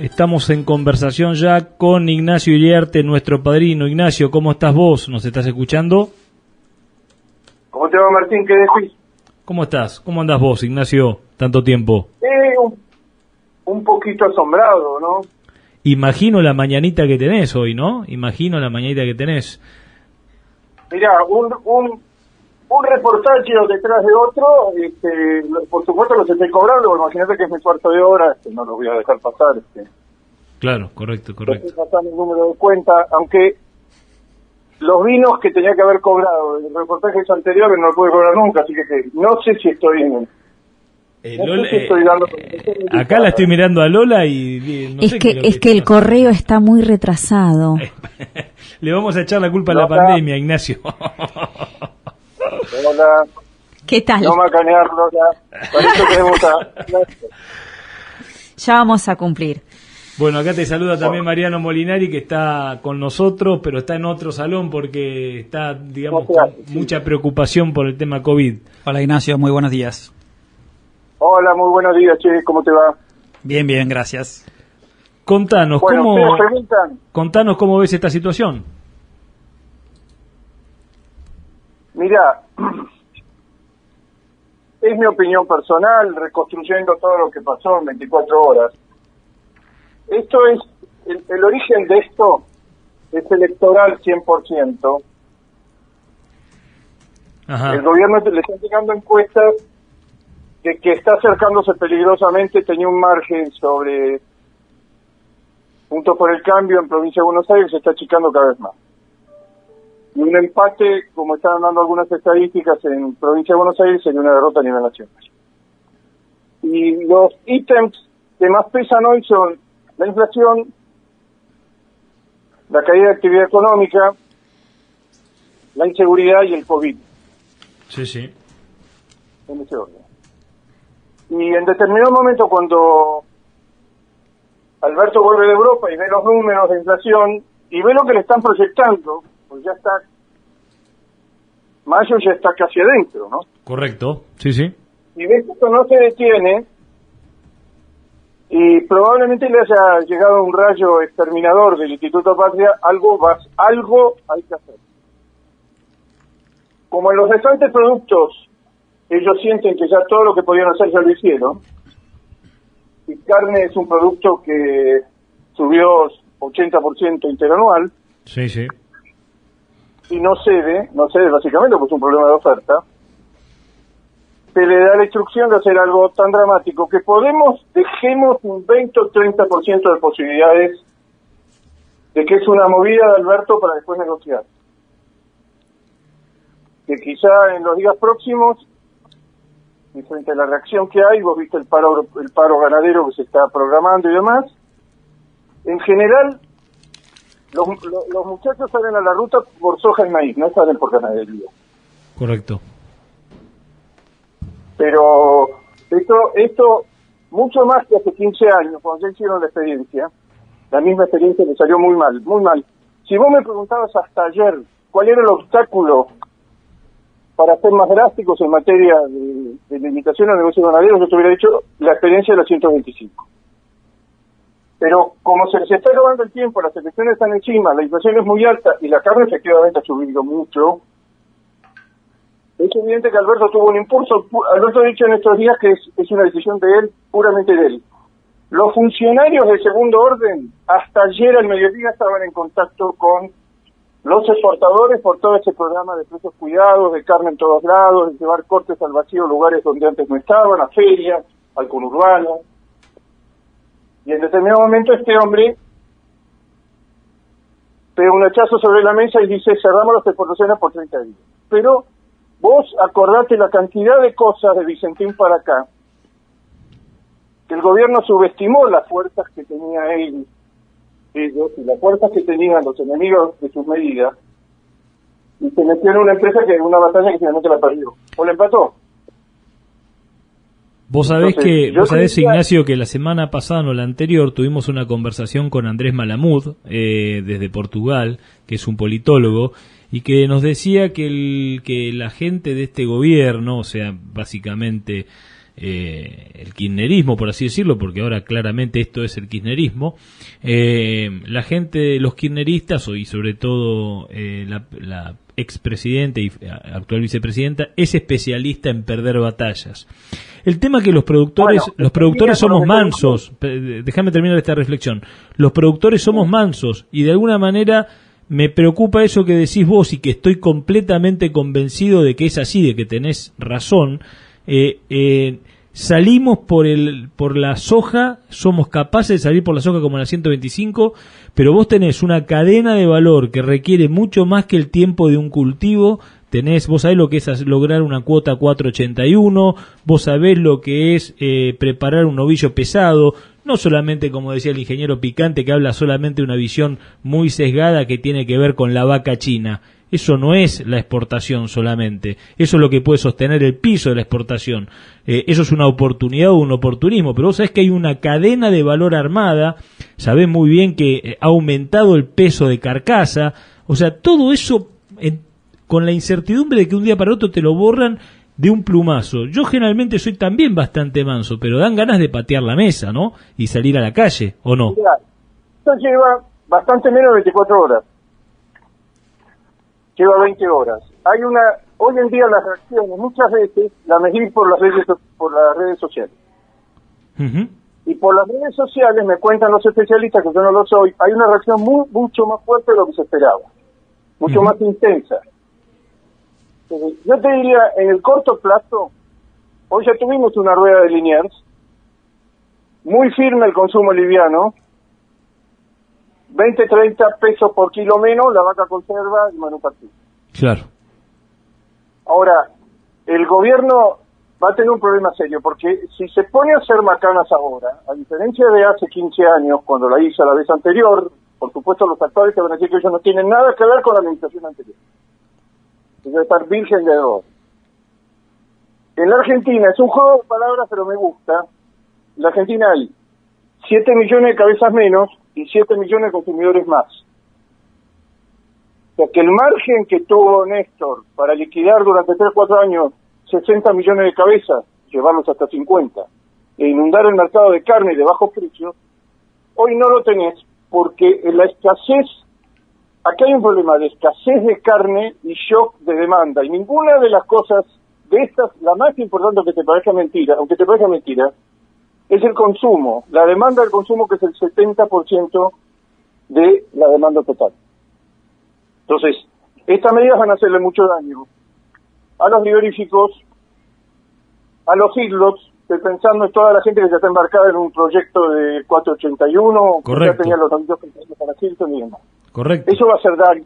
Estamos en conversación ya con Ignacio Iriarte, nuestro padrino. Ignacio, ¿cómo estás vos? ¿Nos estás escuchando? ¿Cómo te va, Martín? ¿Qué decís? ¿Cómo estás? ¿Cómo andás vos, Ignacio? Tanto tiempo. Eh, un, un poquito asombrado, ¿no? Imagino la mañanita que tenés hoy, ¿no? Imagino la mañanita que tenés. Mirá, un, un, un reportaje detrás de otro, este, por supuesto los estoy cobrando, imagínate que es mi cuarto de hora, este, no los voy a dejar pasar. Este. Claro, correcto, correcto. Estoy pasando el número de cuenta, aunque los vinos que tenía que haber cobrado en reportajes anteriores no lo pude cobrar nunca, así que no sé si estoy en... Eh, Lola, eh, acá la estoy mirando a Lola y, no es sé que es que, el correo está muy retrasado. Le vamos a echar la culpa a la pandemia, Ignacio. Hola. ¿Qué tal? No macanear, Lola. Ya vamos a cumplir. Bueno, acá te saluda también Mariano Molinari, que está con nosotros, pero está en otro salón porque está, digamos, con mucha preocupación por el tema COVID. Hola Ignacio, muy buenos días. Hola, muy buenos días, Che, ¿cómo te va? Bien, bien, gracias. Contanos, ¿cómo, contanos cómo ves esta situación. Mira, es mi opinión personal, reconstruyendo todo lo que pasó en 24 horas. Esto es, el, origen de esto es electoral 100%. El gobierno le está llegando encuestas de que está acercándose peligrosamente, tenía un margen sobre punto por el cambio en provincia de Buenos Aires, se está achicando cada vez más. Y un empate, como están dando algunas estadísticas en provincia de Buenos Aires, sería una derrota a nivel nacional. Y los ítems que más pesan hoy son la inflación, la caída de actividad económica, la inseguridad y el COVID. Sí, sí. En ese orden. Y en determinado momento cuando Alberto vuelve de Europa y ve los números de inflación y ve lo que le están proyectando, pues ya está, mayo ya está casi adentro, ¿no? Correcto, sí, sí. Y ve que esto no se detiene, y probablemente le haya llegado un rayo exterminador del Instituto Patria, algo, algo hay que hacer. Como en los restantes productos ellos sienten que ya todo lo que podían hacer ya lo hicieron, y carne es un producto que subió 80% interanual, sí, sí. Y no cede, no cede básicamente porque es un problema de oferta, se le da la instrucción de hacer algo tan dramático que podemos, dejemos un 20 o 30% de posibilidades de que es una movida de Alberto para después negociar. Que quizá en los días próximos, y frente a la reacción que hay, vos viste el paro, el paro ganadero que se está programando y demás, en general los, los muchachos salen a la ruta por soja y maíz, no salen por ganadería. Correcto. Pero esto, esto mucho más que hace 15 años, cuando ya hicieron la experiencia, la misma experiencia le salió muy mal, muy mal. Si vos me preguntabas hasta ayer cuál era el obstáculo para ser más drásticos en materia de, limitación al negocio ganadero, yo te hubiera dicho la experiencia de la 125. Pero como se les está acabando el tiempo, las elecciones están encima, la inflación es muy alta y la carne efectivamente ha subido mucho, es evidente que Alberto tuvo un impulso. Alberto ha dicho en estos días que es, una decisión de él, puramente de él. Los funcionarios de segundo orden, hasta ayer al mediodía estaban en contacto con los exportadores por todo ese programa de precios cuidados, de carne en todos lados, de llevar cortes al vacío lugares donde antes no estaban, a ferias, al conurbano. Y en determinado momento este hombre pega un hachazo sobre la mesa y dice cerramos las exportaciones por 30 días. Pero Vos acordate la cantidad de cosas de Vicentín para acá, que el gobierno subestimó las fuerzas que tenía él, ellos, y las fuerzas que tenían los enemigos de sus medidas, y se metió en una empresa que una batalla que finalmente la perdió. O la empató. Vos sabés que, vos sabés, Ignacio, que la semana pasada o la anterior tuvimos una conversación con Andrés Malamud, eh, desde Portugal, que es un politólogo, y que nos decía que, el, que la gente de este gobierno, o sea, básicamente eh, el kirchnerismo, por así decirlo, porque ahora claramente esto es el kirchnerismo, eh, la gente, los kirchneristas y sobre todo eh, la, la expresidenta y actual vicepresidenta es especialista en perder batallas. El tema que los productores, los productores somos mansos, déjame terminar esta reflexión, los productores somos mansos y de alguna manera me preocupa eso que decís vos y que estoy completamente convencido de que es así, de que tenés razón. Eh, eh, salimos por el por la soja, somos capaces de salir por la soja como en la 125, pero vos tenés una cadena de valor que requiere mucho más que el tiempo de un cultivo, tenés, vos sabés lo que es lograr una cuota 481, vos sabés lo que es eh, preparar un novillo pesado, no solamente como decía el ingeniero Picante que habla solamente de una visión muy sesgada que tiene que ver con la vaca china. Eso no es la exportación solamente, eso es lo que puede sostener el piso de la exportación. Eh, eso es una oportunidad o un oportunismo, pero vos sabés que hay una cadena de valor armada, sabés muy bien que eh, ha aumentado el peso de carcasa, o sea, todo eso con la incertidumbre de que un día para otro te lo borran de un plumazo. Yo generalmente soy también bastante manso, pero dan ganas de patear la mesa, ¿no? Y salir a la calle, ¿o no? esto lleva bastante menos de 24 horas. Lleva 20 horas. Hay una, hoy en día las reacciones muchas veces las medís por las redes, por las redes sociales. Y por las redes sociales, me cuentan los especialistas, que yo no lo soy, hay una reacción muy, mucho más fuerte de lo que se esperaba. Mucho más intensa. Yo te diría, en el corto plazo, hoy ya tuvimos una rueda de Liniers, muy firme el consumo liviano, 20, 30 pesos por kilo menos la vaca conserva y manufactura. Claro. Ahora, el gobierno va a tener un problema serio, porque si se pone a hacer macanas ahora, a diferencia de hace 15 años, cuando la hizo la vez anterior, por supuesto los actores te van a decir que ellos no tienen nada que ver con la administración anterior de estar virgen de dos. En la Argentina, es un juego de palabras, pero me gusta. En la Argentina hay 7 millones de cabezas menos y 7 millones de consumidores más. O sea que el margen que tuvo Néstor para liquidar durante 3 4 años 60 millones de cabezas, llevarlos hasta 50, e inundar el mercado de carne de bajos precios, hoy no lo tenés porque la escasez Aquí hay un problema de escasez de carne y shock de demanda. Y ninguna de las cosas de estas, la más importante que te parezca mentira, aunque te parezca mentira, es el consumo. La demanda del consumo que es el 70% de la demanda total. Entonces, estas medidas van a hacerle mucho daño a los frigoríficos, a los estoy pensando en toda la gente que ya está embarcada en un proyecto de 481, que ya tenía los amigos para Hilton y demás. Correcto. Eso va a ser daño.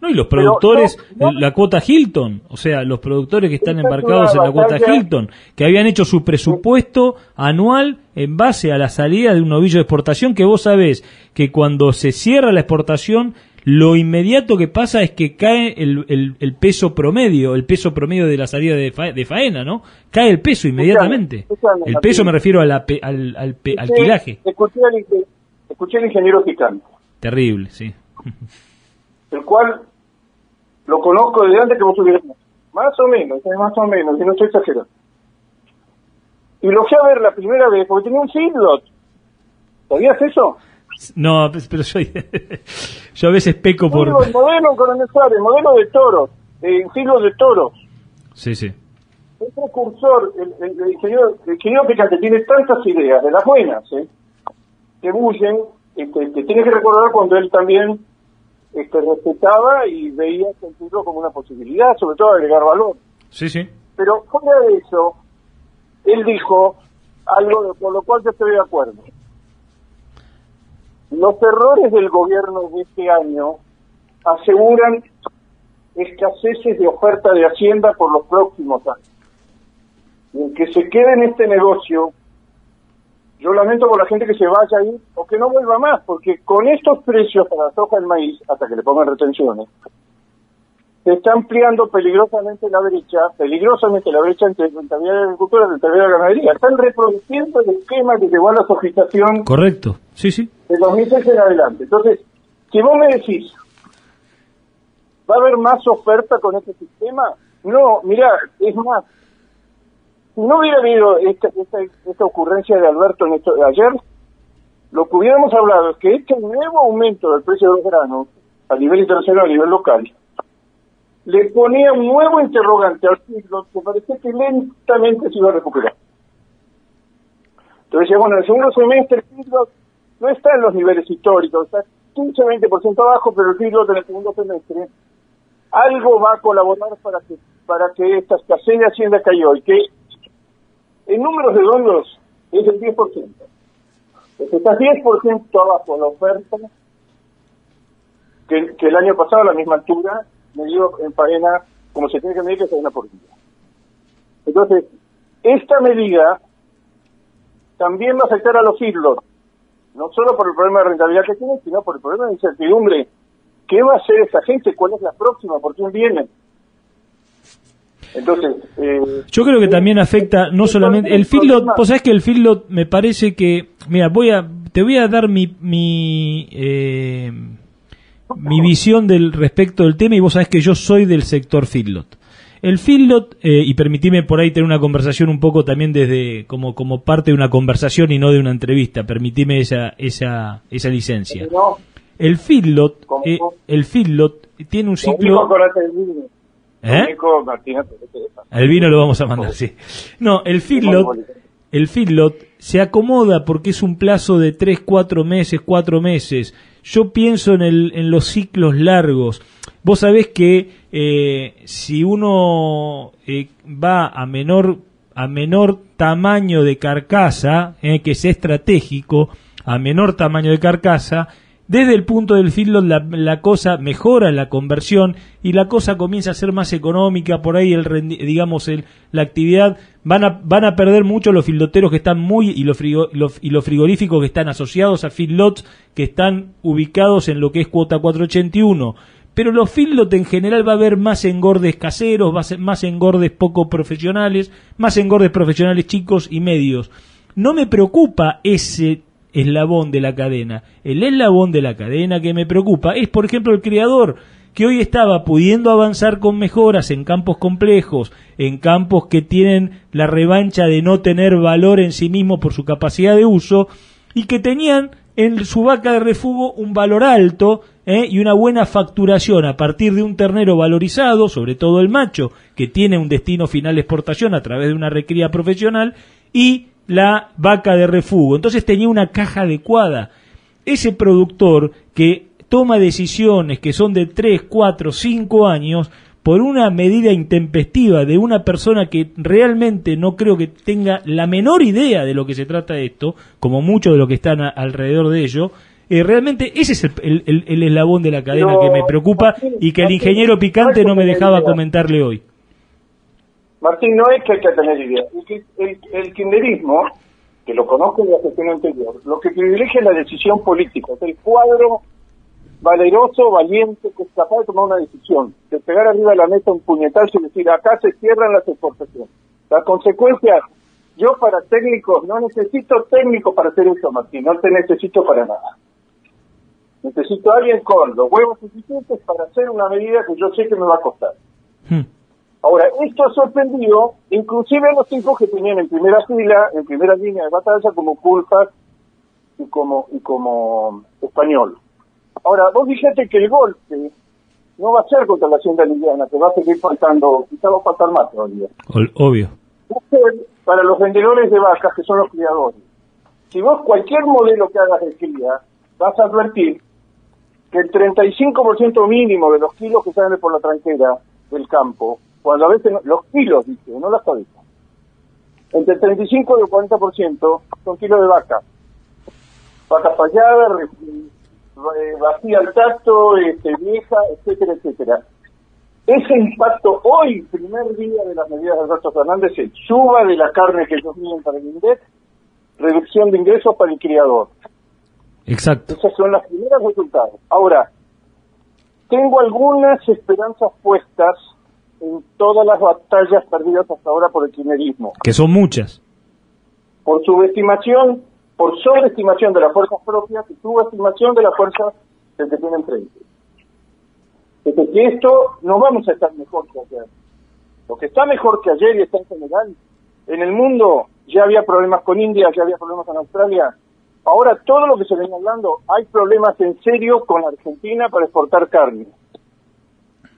No, y los productores, la cuota Hilton, o sea, los productores que están embarcados en la cuota Hilton, que habían hecho su presupuesto anual en base a la salida de un novillo de exportación, que vos sabés que cuando se cierra la exportación, lo inmediato que pasa es que cae el, el, peso promedio, el peso promedio de la salida de, de, faena, ¿no? Cae el peso inmediatamente. El peso me refiero al, al, al, alquilaje. Escuché al, ingeniero Picante. Terrible, sí el cual lo conozco desde antes que vos estuvieras. Más o menos, más o menos, y no estoy exagerando. Y lo fui a ver la primera vez porque tenía un feedlot. ¿Sabías eso? No, pero yo, yo a veces peco por... El modelo, el modelo de toros, eh, feedlot de toros. Sí, sí. El precursor, el, el, el ingeniero, el Picante tiene tantas ideas, de las buenas, ¿eh? que bullen, este, que tiene que recordar cuando él también este, respetaba y veía el futuro como una posibilidad, sobre todo agregar valor. Sí, sí. Pero fuera de eso, él dijo algo con lo cual yo estoy de acuerdo. Los errores del gobierno de este año aseguran escaseces de oferta de Hacienda por los próximos años. Y el que se quede en este negocio yo lamento por la gente que se vaya ahí o que no vuelva más, porque con estos precios para la soja del maíz, hasta que le pongan retenciones, se está ampliando peligrosamente la brecha, peligrosamente la brecha entre rentabilidad de agricultura y rentabilidad de ganadería. Están reproduciendo el esquema que llevó a la sojización. Correcto, sí, sí. De 2006 en adelante. Entonces, si vos me decís, ¿va a haber más oferta con este sistema? No, mira, es más, si no hubiera habido esta, esta, esta ocurrencia de Alberto en esto ayer, lo que hubiéramos hablado es que este nuevo aumento del precio de los granos a nivel internacional, a nivel local, le ponía un nuevo interrogante al ciclo que parecía que lentamente se iba a recuperar. Entonces decía, bueno, en el segundo semestre el ciclo no está en los niveles históricos, está 15-20% abajo, pero el ciclo del segundo semestre algo va a colaborar para que para que esta escasez de hacienda cayó y que en números redondos es el 10%. Pues está 10% abajo la oferta que, el año pasado a la misma altura me dio en faena como se tiene que medir que es una por día. Entonces, esta medida también va a afectar a los islos, no solo por el problema de rentabilidad que tiene, sino por el problema de incertidumbre. ¿Qué va a hacer esa gente? ¿Cuál es la próxima? ¿Por quién viene? Entonces, eh, yo creo que también afecta no solamente el feedlot, vos sabés que el feedlot me parece que, mira, voy a, te voy a dar mi mi eh, mi visión del respecto del tema y vos sabés que yo soy del sector feedlot. El feedlot, eh, y permitime por ahí tener una conversación un poco también desde como, como parte de una conversación y no de una entrevista, permitime esa, esa, esa licencia. El feedlot, eh, el feedlot tiene un ciclo... ¿Eh? El vino lo vamos a mandar, sí. No, el feedlot, el feedlot se acomoda porque es un plazo de 3, 4 meses, 4 meses. Yo pienso en, el, en los ciclos largos. Vos sabés que eh, si uno eh, va a menor, a menor tamaño de carcasa, que es estratégico, a menor tamaño de carcasa, desde el punto del feedlot la, la, cosa mejora la conversión y la cosa comienza a ser más económica, por ahí el digamos el, la actividad van a, van a perder mucho los fildoteros que están muy y los, y los frigoríficos que están asociados a feedlots que están ubicados en lo que es cuota 481 pero los feedlot en general va a haber más engordes caseros, va a ser más engordes poco profesionales, más engordes profesionales chicos y medios. No me preocupa ese eslabón de la cadena. El eslabón de la cadena que me preocupa es, por ejemplo, el creador que hoy estaba pudiendo avanzar con mejoras en campos complejos, en campos que tienen la revancha de no tener valor en sí mismo por su capacidad de uso, y que tenían en su vaca de refugo un valor alto ¿eh? y una buena facturación a partir de un ternero valorizado, sobre todo el macho, que tiene un destino final exportación a través de una recría profesional, y la vaca de refugo. Entonces tenía una caja adecuada. Ese productor que toma decisiones que son de 3, 4, 5 años por una medida intempestiva de una persona que realmente no creo que tenga la menor idea de lo que se trata de esto, como muchos de los que están alrededor de ello, eh, realmente ese es el, el, eslabón de la cadena que me preocupa y que el ingeniero picante no me dejaba comentarle hoy. Martín, no es que hay que tener idea. El, el, kirchnerismo, que lo conozco de la gestión anterior, lo que privilegia es la decisión política, es el cuadro valeroso, valiente, que es capaz de tomar una decisión, de pegar arriba de la mesa un puñetazo y decir, acá se cierran las exportaciones. Las consecuencias, yo para técnicos, no necesito técnicos para hacer eso, Martín, no te necesito para nada. Necesito a alguien con los huevos suficientes para hacer una medida que yo sé que me va a costar. Hmm. Ahora, esto ha sorprendido inclusive a los tipos que tenían en primera fila, en primera línea de batalla, como Culpas y como, y como español. Ahora, vos dijiste que el golpe no va a ser contra la hacienda liliana, que va a seguir faltando, quizá va a faltar más todavía. Obvio. Para los vendedores de vacas, que son los criadores, si vos cualquier modelo que hagas de cría, vas a advertir que el 35% mínimo de los kilos que salen por la tranquera del campo cuando a veces los kilos, dice, no las cabezas. Entre 35 y el 40% son kilos de vaca. Vaca fallada, vacía al tacto, este, vieja, etcétera, etcétera. Ese impacto hoy, primer día de las medidas de Alberto Fernández, es suba de la carne que ellos miden para el INDEC, reducción de ingresos para el criador. Exacto. Esos son los primeros resultados. Ahora, tengo algunas esperanzas puestas en todas las batallas perdidas hasta ahora por el kirchnerismo. Que son muchas. Por subestimación, por sobreestimación de las fuerzas propias y subestimación de las fuerzas que se tienen frente. Desde que esto no vamos a estar mejor que ayer. Lo que está mejor que ayer y está en general en el mundo ya había problemas con India, ya había problemas con Australia. Ahora todo lo que se venía hablando, hay problemas en serio con Argentina para exportar carne.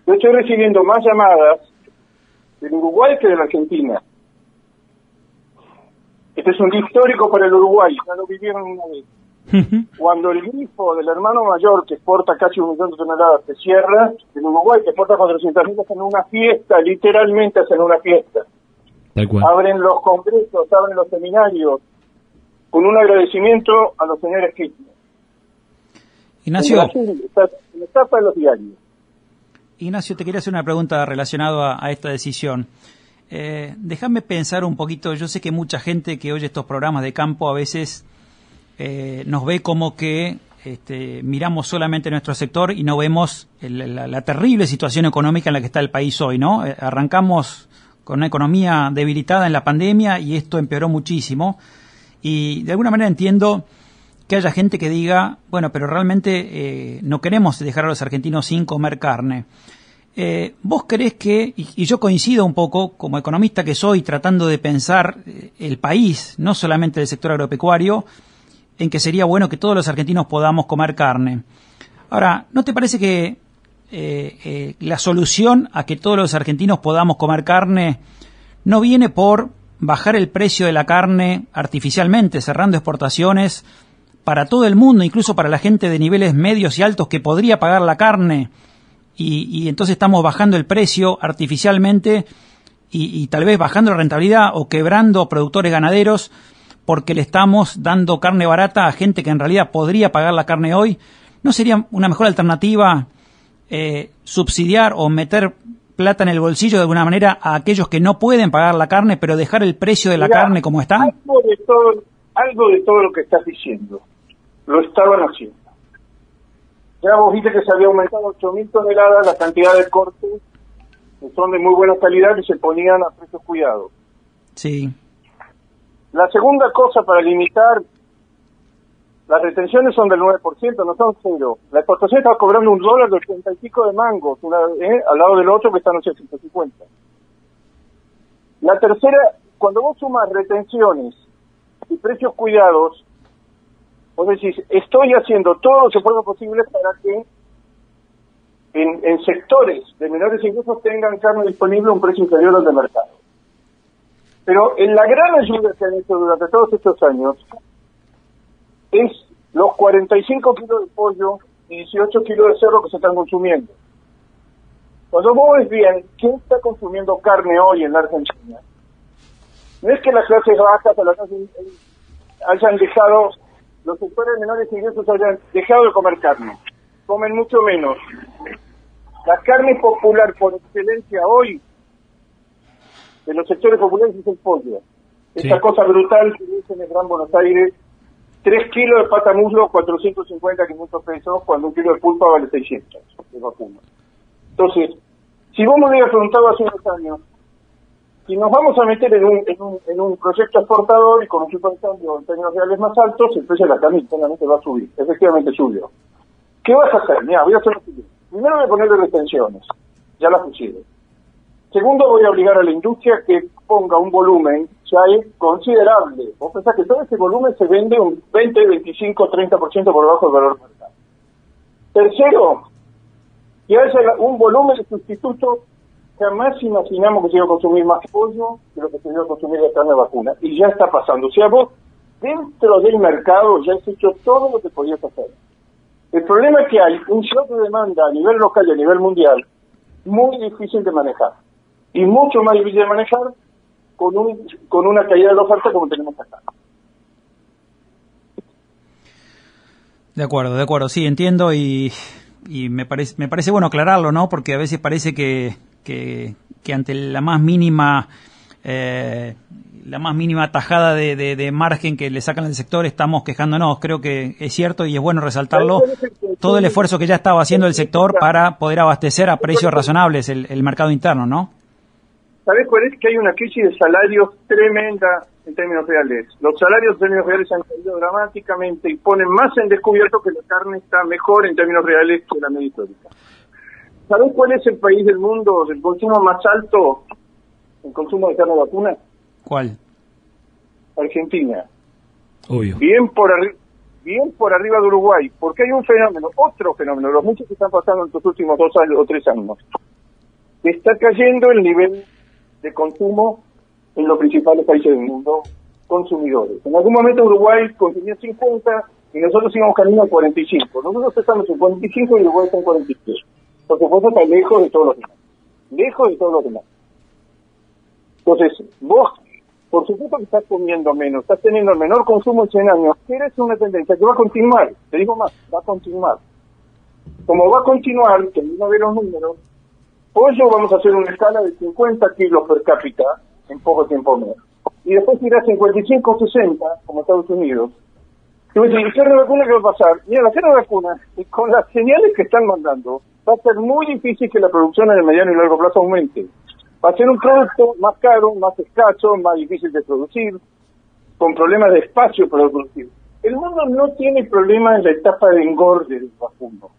Yo estoy recibiendo más llamadas del Uruguay que de la Argentina. Este es un día histórico para el Uruguay, ya lo vivieron una vez. Cuando el grifo del hermano mayor, que exporta casi un millón de toneladas, se cierra, el Uruguay, que exporta 400.000, hacen una fiesta, literalmente hacen una fiesta. Abren los congresos, abren los seminarios, con un agradecimiento a los señores Kirchner. Ignacio. En etapa de los diarios. Ignacio, te quería hacer una pregunta relacionada a, esta decisión. Eh, déjame pensar un poquito, yo sé que mucha gente que oye estos programas de campo a veces eh, nos ve como que este, miramos solamente nuestro sector y no vemos la, terrible situación económica en la que está el país hoy, ¿no? Eh, arrancamos con una economía debilitada en la pandemia y esto empeoró muchísimo. Y de alguna manera entiendo que haya gente que diga, bueno, pero realmente eh, no queremos dejar a los argentinos sin comer carne. ¿Vos crees que, y, yo coincido un poco como economista que soy, tratando de pensar el país, no solamente el sector agropecuario, en que sería bueno que todos los argentinos podamos comer carne. Ahora, ¿no te parece que eh, eh, la solución a que todos los argentinos podamos comer carne no viene por bajar el precio de la carne artificialmente, cerrando exportaciones para todo el mundo, incluso para la gente de niveles medios y altos que podría pagar la carne, y, entonces estamos bajando el precio artificialmente y, y tal vez bajando la rentabilidad o quebrando productores ganaderos porque le estamos dando carne barata a gente que en realidad podría pagar la carne hoy, ¿no sería una mejor alternativa eh, subsidiar o meter plata en el bolsillo de alguna manera a aquellos que no pueden pagar la carne, pero dejar el precio de la carne como está? Todo, algo de todo lo que estás diciendo lo estaban haciendo. Ya vos viste que se había aumentado 8.000 toneladas la cantidad de cortes que son de muy buena calidad y se ponían a precios cuidados. Sí. La segunda cosa para limitar, las retenciones son del 9%, no son cero. La exportación está cobrando un dólar de 80 y pico de mangos, una, eh, al lado del otro que está en 850. La tercera, cuando vos sumas retenciones y precios cuidados, vos decís, estoy haciendo todo lo que puedo posible para que en, en sectores de menores ingresos tengan carne disponible a un precio inferior al de mercado. Pero en la gran ayuda que han hecho durante todos estos años es los 45 kilos de pollo y 18 kilos de cerdo que se están consumiendo. Cuando vos ves bien quién está consumiendo carne hoy en la Argentina, no es que las clases bajas o las clases hayan dejado, los sectores menores ingresos hayan dejado de comer carne, comen mucho menos. La carne popular por excelencia hoy de los sectores populares es el pollo. Esta cosa brutal que dice en el Gran Buenos Aires, 3 kilos de pata muslo, 450, 500 pesos, cuando un kilo de pulpa vale 600 de vacuna. Entonces, si vos me hubieras preguntado hace unos años, si nos vamos a meter en un, en un, en un proyecto exportador y con un tipo de cambio en términos reales más altos, el precio de la carne seguramente va a subir. Efectivamente subió. ¿Qué vas a hacer? Mira, voy a hacer lo siguiente. Primero voy a ponerle retenciones. Ya las pusieron. Segundo, voy a obligar a la industria que ponga un volumen ya es considerable. Vos pensás que todo ese volumen se vende un 20, 25, 30% por debajo del valor mercado. Tercero, que haya un volumen sustituto. Jamás imaginamos que se iba a consumir más pollo que lo que se iba a consumir de carne vacuna. Y ya está pasando. O sea, vos dentro del mercado ya has hecho todo lo que podías hacer. El problema es que hay un shock de demanda a nivel local y a nivel mundial muy difícil de manejar y mucho más difícil de manejar con, un, con una caída de la oferta como tenemos acá. De acuerdo, de acuerdo, sí, entiendo y, y me, parece, me parece bueno aclararlo, ¿no? Porque a veces parece que, que, ante la más mínima eh, la más mínima tajada de, de, margen que le sacan al sector estamos quejándonos. Creo que es cierto y es bueno resaltarlo. Todo el esfuerzo que ya estaba haciendo el sector para poder abastecer a precios razonables el, el mercado interno, ¿no? ¿Sabes cuál es? Que hay una crisis de salarios tremenda en términos reales. Los salarios en términos reales han caído dramáticamente y ponen más en descubierto que la carne está mejor en términos reales que la media histórica. ¿Sabes cuál es el país del mundo del consumo más alto, el consumo de carne vacuna? ¿Cuál? Argentina. Obvio. Bien por, arri- bien por arriba de Uruguay, porque hay un fenómeno, otro fenómeno, los muchos que están pasando en estos últimos dos años o tres años. Está cayendo el nivel de consumo en los principales países del mundo consumidores. En algún momento Uruguay consumía 50 y nosotros íbamos camino a 45. Nosotros estamos en 45 y Uruguay está en 43. Por supuesto está lejos de todos los demás. Lejos de todos los demás. Entonces, vos, por supuesto que estás comiendo menos, estás teniendo el menor consumo en 100 años, pero es una tendencia que va a continuar. Te digo más, va a continuar. Como va a continuar, que uno ve los números, pollo vamos a hacer una escala de 50 kilos per cápita en poco tiempo menos. Y después irá a 55 o 60, como Estados Unidos. Y decís, ¿y carne vacuna qué va a pasar? Mira, la vacuna, y con las señales que están mandando, va a ser muy difícil que la producción en el mediano y largo plazo aumente. Va a ser un producto más caro, más escaso, más difícil de producir, con problemas de espacio para producir. El mundo no tiene problemas en la etapa de engorde del vacuno.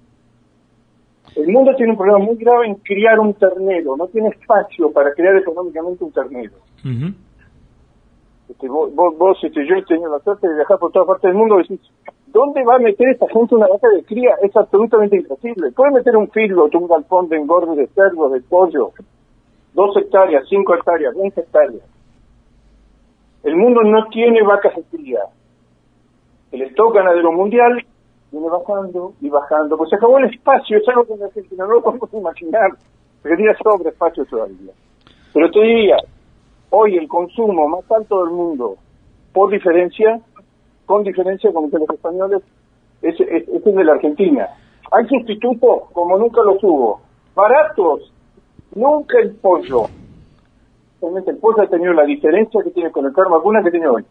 El mundo tiene un problema muy grave en criar un ternero, no tiene espacio para crear económicamente un ternero. Ujú. Este, vos, vos, este, yo he tenido la suerte de viajar por toda parte del mundo decís, ¿dónde va a meter esta gente una vaca de cría? Es absolutamente imposible. Puede meter un feedlot, un galpón de engorde de cerdos, de pollo, dos hectáreas, cinco hectáreas, veinte hectáreas. El mundo no tiene vacas de cría. El stock ganadero mundial viene bajando y bajando. Pues se acabó el espacio, es algo que en Argentina no lo podemos imaginar. Sería sobre espacio todavía. Pero te diría, hoy el consumo más alto del mundo, por diferencia, con diferencia con los españoles, es, es, es el de la Argentina. Hay sustitutos como nunca los hubo. Baratos, nunca el pollo. Realmente el pollo ha tenido la diferencia que tiene con el carne vacuna que tiene hoy.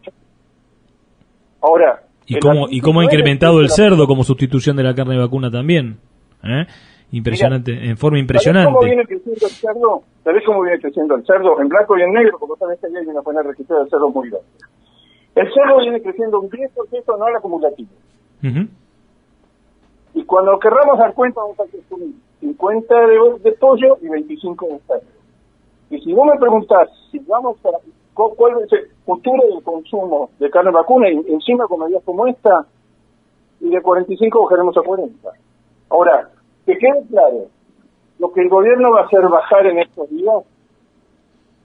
Ahora, ¿Y cómo, y cómo ha incrementado el cerdo como sustitución de la carne vacuna también? ¿Eh? Impresionante, en forma impresionante. ¿Sabés cómo viene creciendo el cerdo? ¿Sabés cómo viene creciendo el cerdo? En blanco y en negro, porque ahí hay una buena registro del cerdo muy grande. El cerdo viene creciendo un 10% anual acumulativo. Ujú. Y cuando querramos dar cuenta, vamos a consumir 50 de, de pollo y 25 de cerdo. Y si vos me preguntás si vamos a, cu- cuál es el futuro del consumo de carne vacuna, y encima con medidas como esta, y de 45 bajaremos a 40. Ahora, que quede claro, lo que el gobierno va a hacer bajar en estos días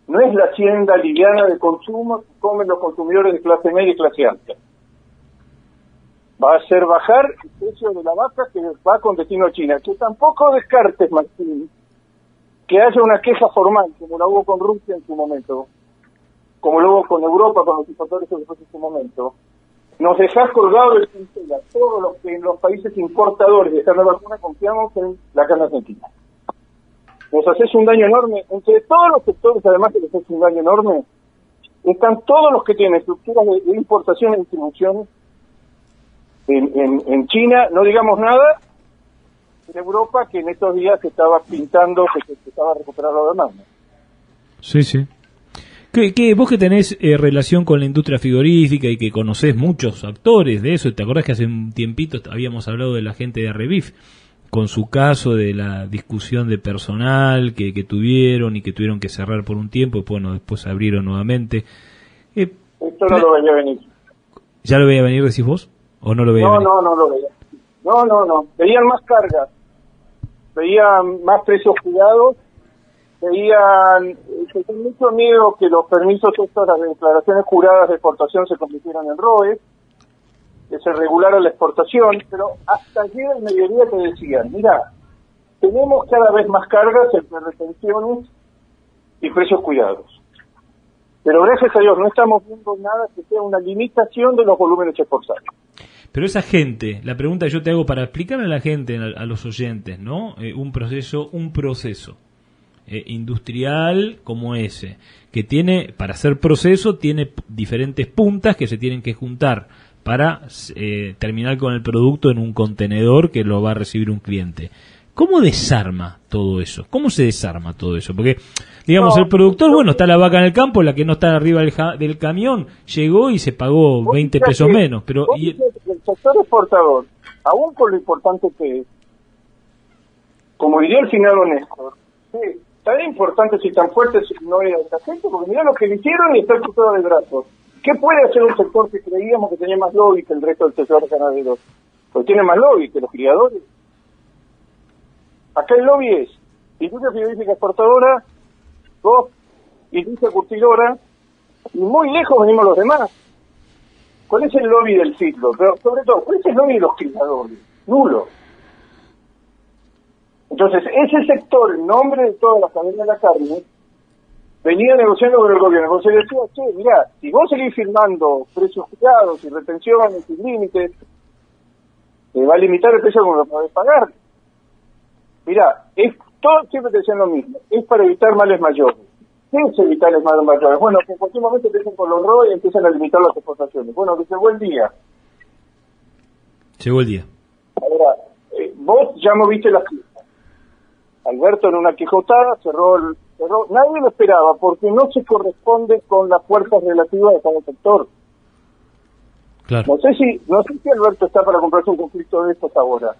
no es la hacienda liviana de consumo que comen los consumidores de clase media y clase alta. Va a hacer bajar el precio de la vaca que va con destino a China. Que tampoco descartes, Martín, que haya una queja formal, como la hubo con Rusia en su momento, como lo hubo con Europa, con los importadores en su momento. Nos dejás colgado del pincel a todos los que en los países importadores de carne vacuna confiamos en la carne argentina. Nos haces un daño enorme. Entre todos los sectores, además que les haces un daño enorme, están todos los que tienen estructuras de, de importación y distribución en, en, en China, no digamos nada, en Europa, que en estos días se estaba pintando que se, estaba recuperando la demanda. Sí, sí. ¿Qué, qué- vos que tenés eh, relación con la industria frigorífica y que conocés muchos actores de eso, ¿te acordás que hace un tiempito habíamos hablado de la gente de Revif con su caso de la discusión de personal que, que tuvieron y que tuvieron que cerrar por un tiempo y bueno, después abrieron nuevamente? Eh, Esto no lo veía venir. ¿Ya lo veía venir, decís vos? ¿O no lo veía No, venir? no, no lo veía. No, no, no. Veían más cargas, veían más precios cuidados, veían con mucho miedo que los permisos estos, las declaraciones juradas de exportación se convirtieran en ROE, que se regulara la exportación, pero hasta ayer el mediodía te decían, mira, tenemos cada vez más cargas entre retenciones y precios cuidados. Pero gracias a Dios no estamos viendo nada que sea una limitación de los volúmenes exportados. Pero esa gente, la pregunta que yo te hago para explicarle a la gente, a, los oyentes, ¿no? Eh, un proceso, un proceso eh, industrial como ese, que tiene, para hacer proceso, tiene diferentes puntas que se tienen que juntar para eh, terminar con el producto en un contenedor que lo va a recibir un cliente. ¿Cómo desarma todo eso? ¿Cómo se desarma todo eso? Porque, digamos, No, el productor, no. bueno, está la vaca en el campo, la que no está arriba del, ja- del camión, llegó y se pagó Vos 20 fíjate, pesos menos, pero... y el- sector exportador, aún con lo importante que es, como diría el finado Néstor, sí, tan importantes y tan fuertes no era esa gente, porque mirá lo que le hicieron y está cruzado de brazos. ¿Qué puede hacer un sector que creíamos que tenía más lobby que el resto del sector ganadero? Porque tiene más lobby que los criadores. Acá el lobby es industria frigorífica exportadora, dos, industria curtidora, y muy lejos venimos los demás. ¿Cuál es el lobby del ciclo? Pero sobre todo, ¿cuál es el lobby de los criadores? Nulo. Entonces, ese sector, en nombre de toda la cadena de la carne, venía negociando con el gobierno. Se decía, che, mirá, si vos seguís firmando precios fijados y retenciones y límites, te va a limitar el precio como lo podés pagar. Mirá, es todo siempre te decían lo mismo, es para evitar males mayores. ¿Qué es evitar los males mayores? Bueno, que en cualquier momento empiezan con los robos y empiezan a limitar las exportaciones. Bueno, que llegó el día. Llegó el día. Ahora, eh, vos ya moviste las cifras. Alberto en una quijotada cerró, el, cerró, nadie lo esperaba porque no se corresponde con las fuerzas relativas de cada sector. Claro. No sé si, no sé si Alberto está para comprarse un conflicto de estos ahora.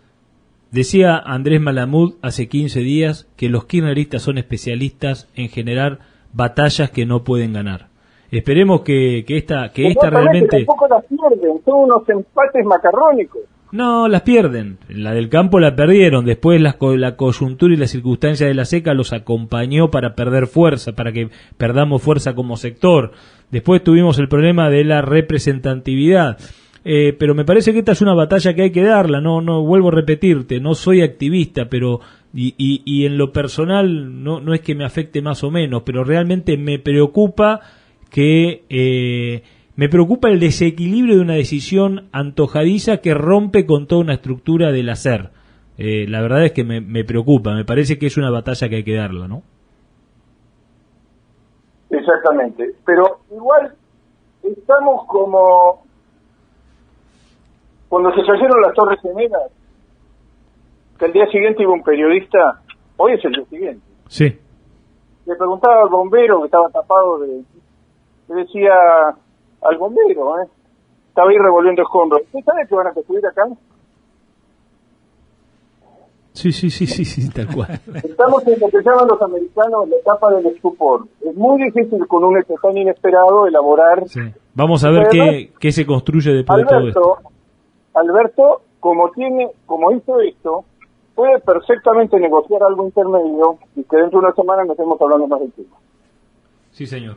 Decía Andrés Malamud hace 15 días que los kirchneristas son especialistas en generar batallas que no pueden ganar. Esperemos que, que esta, que esta realmente... Tampoco las pierden, son unos empates macarrónicos. No, las pierden. La del campo la perdieron. Después la, la coyuntura y la circunstancia de la seca los acompañó para perder fuerza, para que perdamos fuerza como sector. Después tuvimos el problema de la representatividad. Eh, pero me parece que esta es una batalla que hay que darla. No, no vuelvo a repetirte. No soy activista, pero y, y, y en lo personal no, no es que me afecte más o menos, pero realmente me preocupa que eh, me preocupa el desequilibrio de una decisión antojadiza que rompe con toda una estructura del hacer. Eh, la verdad es que me, me preocupa, me parece que es una batalla que hay que darla, ¿no? Exactamente. Pero igual estamos como cuando se cayeron las Torres Gemelas, que el día siguiente iba un periodista, hoy es el día siguiente, Sí. le preguntaba al bombero que estaba tapado de... Le decía al bombero, ¿eh? Estaba ahí revolviendo escombros. ¿Usted sabe que van a construir acá? Sí, sí, sí, sí, sí, tal cual. Estamos en lo que llaman los americanos la etapa del estupor. Es muy difícil con un hecho tan inesperado elaborar Sí. Vamos a ver qué, qué se construye después de todo esto. Alberto, Alberto, como tiene, como hizo esto, puede perfectamente negociar algo intermedio y que dentro de una semana no estemos hablando más del tema. Sí, señor.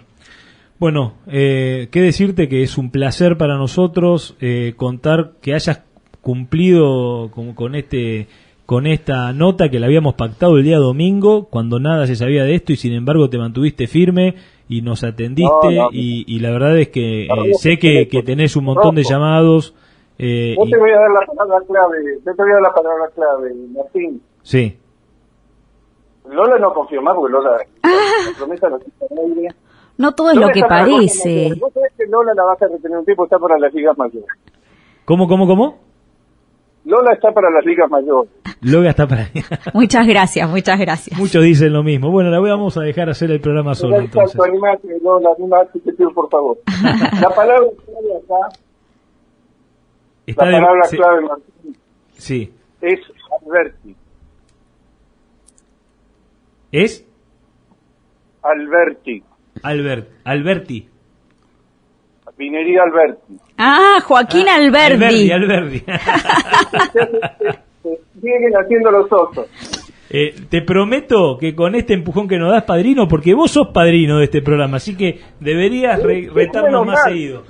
Bueno, eh, qué decirte que es un placer para nosotros eh, contar que hayas cumplido con, con este con esta nota que la habíamos pactado el día domingo cuando nada se sabía de esto y sin embargo te mantuviste firme y nos atendiste No, no. Y, y la verdad es que eh, sé que, tenés un montón de llamados eh, Yo te voy a dar la palabra clave, yo te voy a dar la palabra clave, Martín. sí Lola no confío más porque Lola la promesa no existe en aire. No todo es Lola lo que parece. Vos sabés que Lola la vas a retener un tiempo, está para las ligas mayores. cómo cómo cómo Lola está para las ligas mayores. Loga está para Muchas gracias, muchas gracias. muchos dicen lo mismo bueno la vamos a dejar hacer el programa solo entonces animate, Lola, animate, te pido por favor. La palabra clave acá, Está la de- palabra sí, clave, Martín, sí es Alberti. es Alberti. Albert, Alberti. Vinería Alberti. Ah, Joaquín Alberdi. Alberti, Alberti. Se siguen haciendo los osos. Eh, te prometo que con este empujón que nos das, padrino, porque vos sos padrino de este programa, así que deberías re- retarnos más mal, seguido.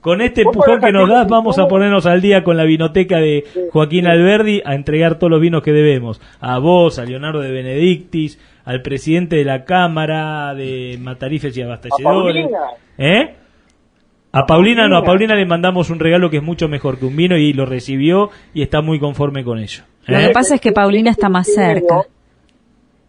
Con este empujón que nos das, vamos a ponernos al día con la vinoteca de Joaquín Alberdi a entregar todos los vinos que debemos. A vos, a Leonardo de Benedictis, al presidente de la Cámara de Matarifes y Abastecedores. Paulina. ¿Eh? A Paulina no, a Paulina. Le mandamos un regalo que es mucho mejor que un vino y lo recibió y está muy conforme con ello. Lo ¿Eh? que pasa es que Paulina está más cerca.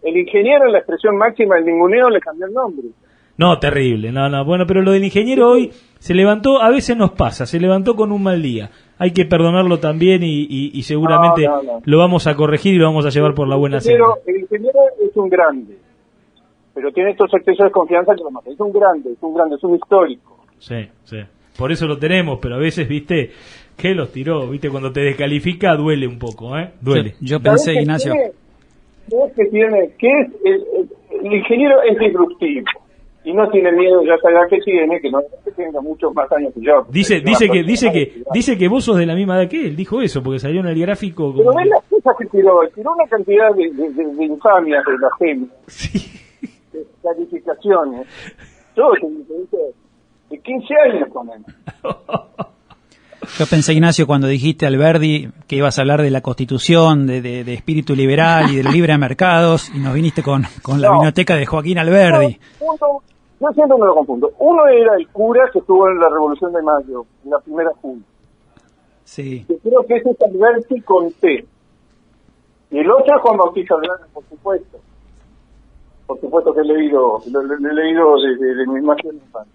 El ingeniero en la expresión máxima del ninguneo le cambió el nombre. No, terrible, no, no, bueno, pero lo del ingeniero hoy se levantó, a veces nos pasa, se levantó con un mal día. Hay que perdonarlo también y, y- y seguramente No, no, no. lo vamos a corregir y lo vamos a llevar por la buena senda. el ingeniero es un grande, pero tiene estos excesos de confianza que lo matan. Es un grande, es un grande, es un histórico. Sí, sí. Por eso lo tenemos, pero a veces, viste, que los tiró, viste, cuando te descalifica duele un poco, ¿eh? Duele. Yo ¿Sabés pensé, Ignacio, qué tiene? ¿Qué es el- el- el ingeniero es disruptivo y no tiene miedo ya edad que tiene, que no que tenga muchos más años que yo. Dice, dice que, dice que, dice que vos sos de la misma edad que él, dijo eso, porque salió en el gráfico Pero ven las cosas que tiró, tiró una cantidad de, de, de- de infamias de la gente, Sí. de calificaciones. Dice, de 15 años con él. Yo pensé, Ignacio, cuando dijiste Alberdi que ibas a hablar de la Constitución, de, de- de espíritu liberal y de los libre mercados, y nos viniste con, con la biblioteca de Joaquín Alberdi. Yo siempre me lo confundo. Uno era el cura que estuvo en la Revolución de Mayo, en la primera junta. Sí. que creo que ese es Alberti con T. Y el otro es Juan Bautista Alberti, por supuesto. Por supuesto que he leído, lo, lo- lo he leído desde de mi más infancia.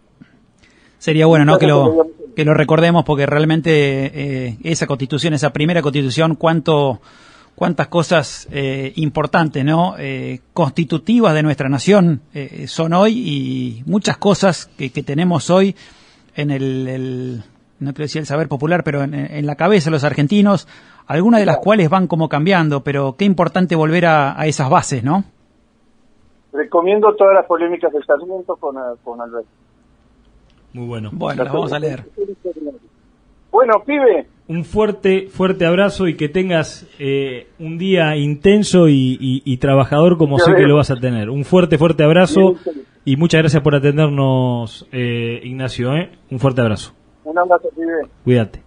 Sería bueno, ¿no? Que lo, que lo recordemos porque realmente eh, esa constitución, esa primera constitución, cuánto, cuántas cosas eh, importantes, ¿no? Eh, constitutivas de nuestra nación eh, son hoy y muchas cosas que, que tenemos hoy en el, el- no quiero decir el saber popular, pero en, en la cabeza de los argentinos, algunas de las cuales van como cambiando, pero qué importante volver a, a esas bases, ¿no? Recomiendo todas las polémicas del Sarmiento con, eh, con Alberti. Muy bueno. Bueno, las vamos a leer. Bueno, pibe, Un fuerte, fuerte abrazo y que tengas eh, un día intenso y, y- y trabajador como Ya sé que lo vas a tener. Un fuerte, fuerte abrazo y muchas gracias por atendernos, eh, Ignacio. ¿eh? Un fuerte abrazo. un abrazo. Cuídate.